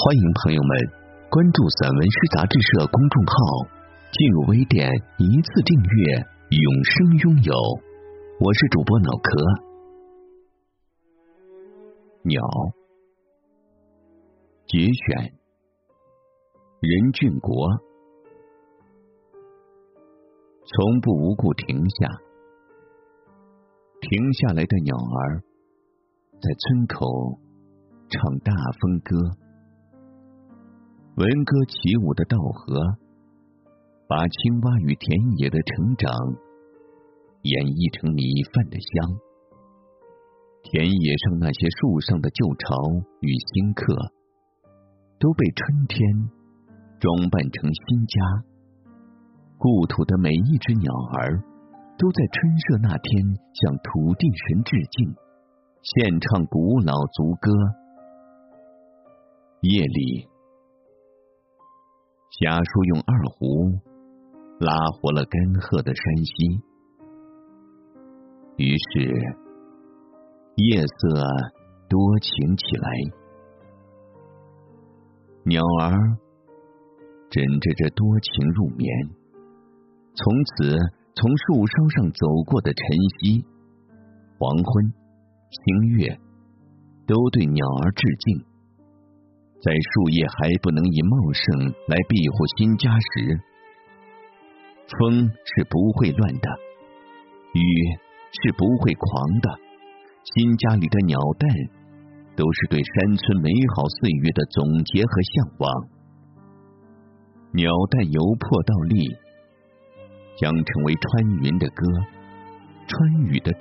欢迎朋友们关注散文诗杂志社公众号，进入微店一次订阅，永生拥有。我是主播脑壳。鸟节选，任俊国。从不无故停下，停下来的鸟儿在村口唱大风歌。闻歌起舞的稻禾，把青蛙与田野的成长演绎成米饭的香。田野上那些树上的旧巢与新客，都被春天装扮成新家。故土的每一只鸟儿，都在春社那天向土地神致敬，献唱古老族歌。夜里。家叔用二胡拉活了干涸的山溪，于是夜色多情起来。鸟儿枕着这多情入眠，从此从树梢上走过的晨曦、黄昏、星月，都对鸟儿致敬。在树叶还不能以茂盛来庇护新家时，风是不会乱的，雨是不会狂的。新家里的鸟蛋，都是对山村美好岁月的总结和向往。鸟蛋由破到立，将成为穿云的歌，穿雨的翅。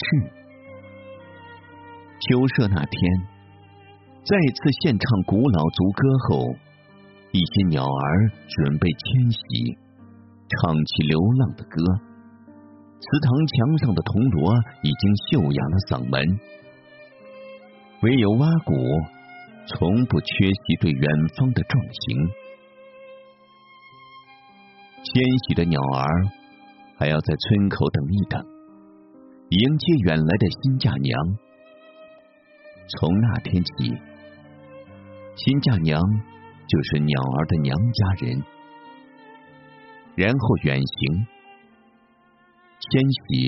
秋社那天。再次献唱古老族歌后，一些鸟儿准备迁徙，唱起流浪的歌。祠堂墙上的铜锣已经锈哑了嗓门，唯有蛙鼓从不缺席对远方的壮行。迁徙的鸟儿还要在村口等一等，迎接远来的新嫁娘。从那天起。新嫁娘就是鸟儿的娘家人，然后远行，迁徙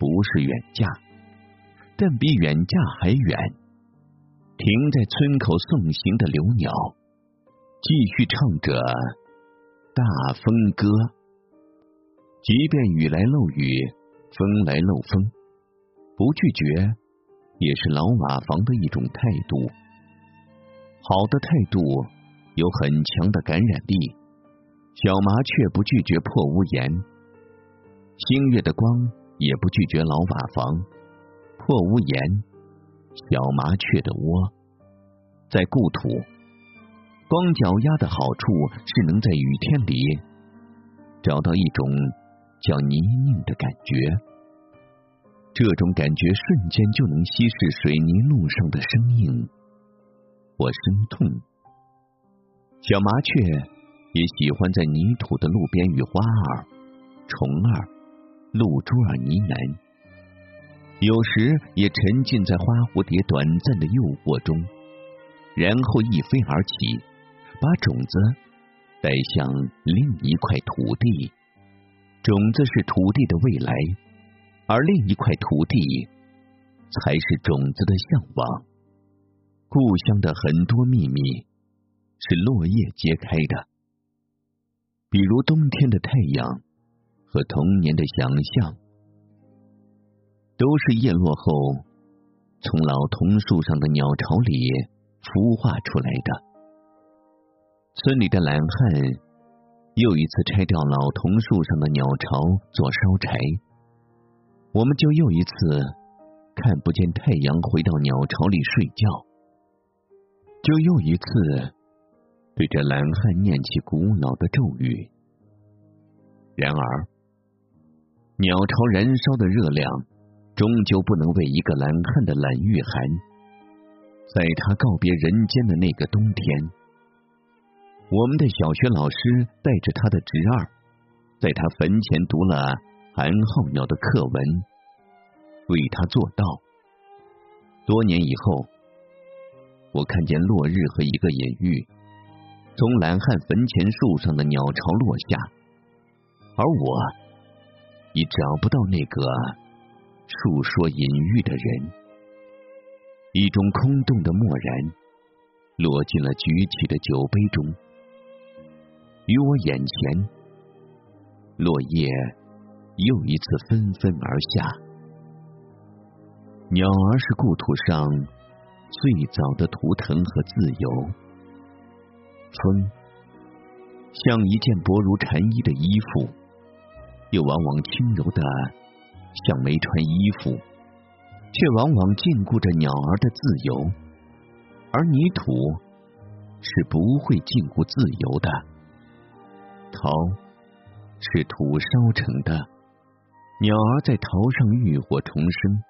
不是远嫁，但比远嫁还远。停在村口送行的留鸟，继续唱着大风歌。即便雨来漏雨，风来漏风，不拒绝也是老瓦房的一种态度。好的态度有很强的感染力。小麻雀不拒绝破屋檐，星月的光也不拒绝老瓦房。破屋檐，小麻雀的窝，在故土，光脚丫的好处是能在雨天里找到一种叫泥泞的感觉，这种感觉瞬间就能稀释水泥路上的生硬。我生痛，小麻雀也喜欢在泥土的路边与花儿、虫儿、露珠儿呢喃，有时也沉浸在花蝴蝶短暂的诱惑中，然后一飞而起，把种子带向另一块土地。种子是土地的未来，而另一块土地才是种子的向往。故乡的很多秘密是落叶揭开的，比如冬天的太阳和童年的想象，都是叶落后从老桐树上的鸟巢里孵化出来的。村里的懒汉又一次拆掉老桐树上的鸟巢做烧柴，我们就又一次看不见太阳回到鸟巢里睡觉。就又一次对着懒汉念起古老的咒语。然而，鸟巢燃烧的热量，终究不能为一个懒汉的懒御寒。在他告别人间的那个冬天，我们的小学老师带着他的侄儿，在他坟前读了寒号鸟的课文，为他做道。多年以后，我看见落日和一个隐喻，从懒汉坟前树上的鸟巢落下，而我已找不到那个述说隐喻的人。一种空洞的漠然落进了举起的酒杯中，于我眼前，落叶又一次纷纷而下。鸟儿是故土上最早的图腾和自由。风像一件薄如蝉衣的衣服，又往往轻柔的像没穿衣服，却往往禁锢着鸟儿的自由。而泥土是不会禁锢自由的。陶是土烧成的，鸟儿在陶上浴火重生。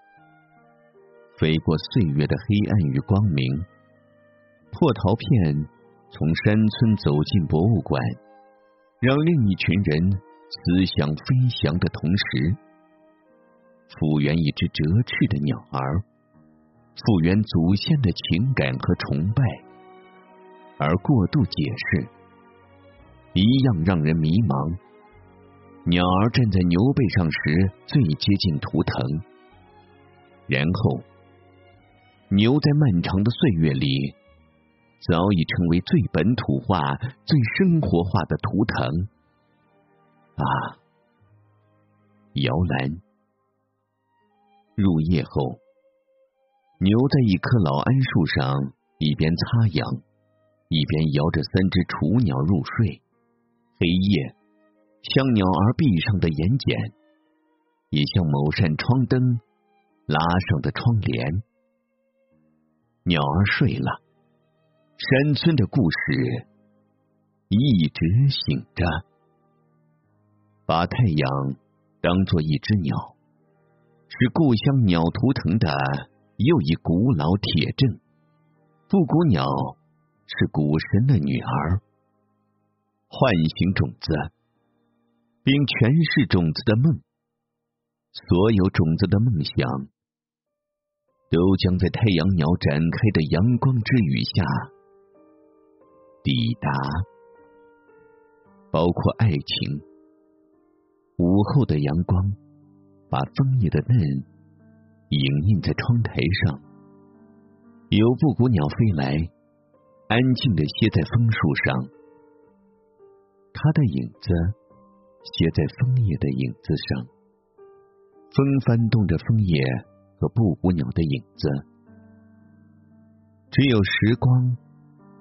飞过岁月的黑暗与光明，破陶片从山村走进博物馆，让另一群人思想飞翔的同时，复原一只折翅的鸟儿，复原祖先的情感和崇拜，而过度解释一样让人迷茫。鸟儿站在牛背上时最接近图腾，然后。牛在漫长的岁月里，早已成为最本土化、最生活化的图腾。啊，摇篮。入夜后，牛在一棵老桉树上，一边擦痒，一边摇着三只雏鸟入睡。黑夜像鸟儿闭上的眼睑，也像某扇窗灯拉上的窗帘。鸟儿睡了，山村的故事一直醒着。把太阳当做一只鸟，是故乡鸟图腾的又一古老铁证。布谷鸟是古神的女儿，唤醒种子，并诠释种子的梦。所有种子的梦想。都将在太阳鸟展开的阳光之雨下抵达，包括爱情。午后的阳光把枫叶的嫩影印在窗台上，有布谷鸟飞来，安静的歇在枫树上，它的影子歇在枫叶的影子上，风翻动着枫叶。和布谷鸟的影子，只有时光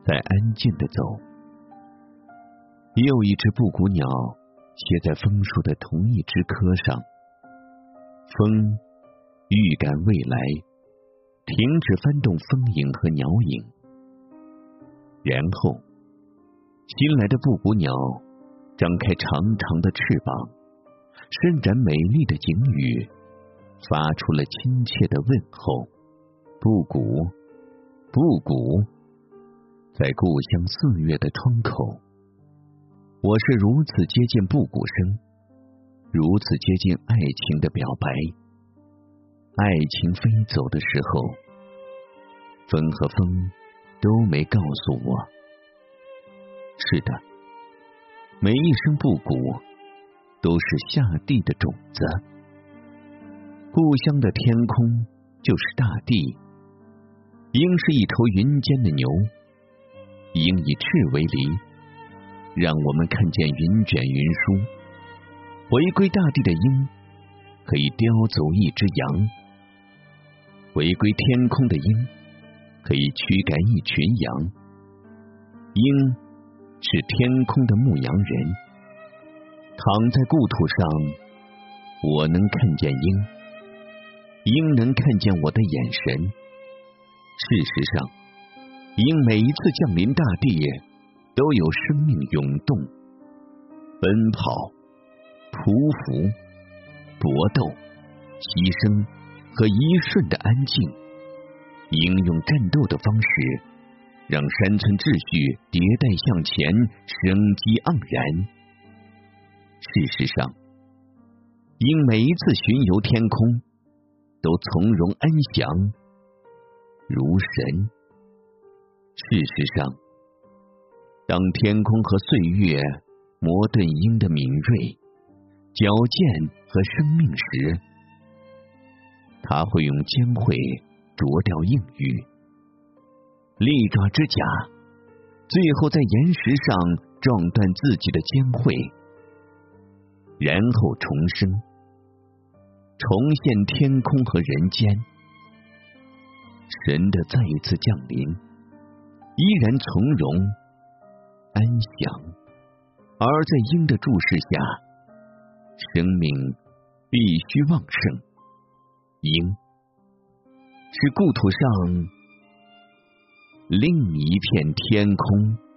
在安静的走。又一只布谷鸟歇在枫树的同一枝棵上，风预感未来，停止翻动风影和鸟影。然后，新来的布谷鸟张开长长的翅膀，伸展美丽的颈羽。发出了亲切的问候，布谷，布谷，在故乡四月的窗口，我是如此接近布谷声，如此接近爱情的表白。爱情飞走的时候，风和风都没告诉我。是的，每一声布谷都是下地的种子。故乡的天空就是大地，鹰是一头云间的牛，鹰以翅为犁，让我们看见云卷云舒。回归大地的鹰可以叼走一只羊，回归天空的鹰可以驱赶一群羊。鹰是天空的牧羊人，躺在故土上，我能看见鹰。鹰能看见我的眼神。事实上，鹰每一次降临大地，都有生命涌动、奔跑、匍匐、搏斗、牺牲和一瞬的安静，应用战斗的方式，让山村秩序迭代向前，生机盎然。事实上，因每一次巡游天空，都从容安详，如神。事实上。当天空和岁月磨钝鹰的敏锐、矫健和生命时，他会用尖喙啄掉硬玉，利爪之甲，最后在岩石上撞断自己的尖喙，然后重生，重现天空和人间。神的再一次降临，依然从容。安详，而在鹰的注视下，生命必须旺盛。鹰是故土上另一片天空。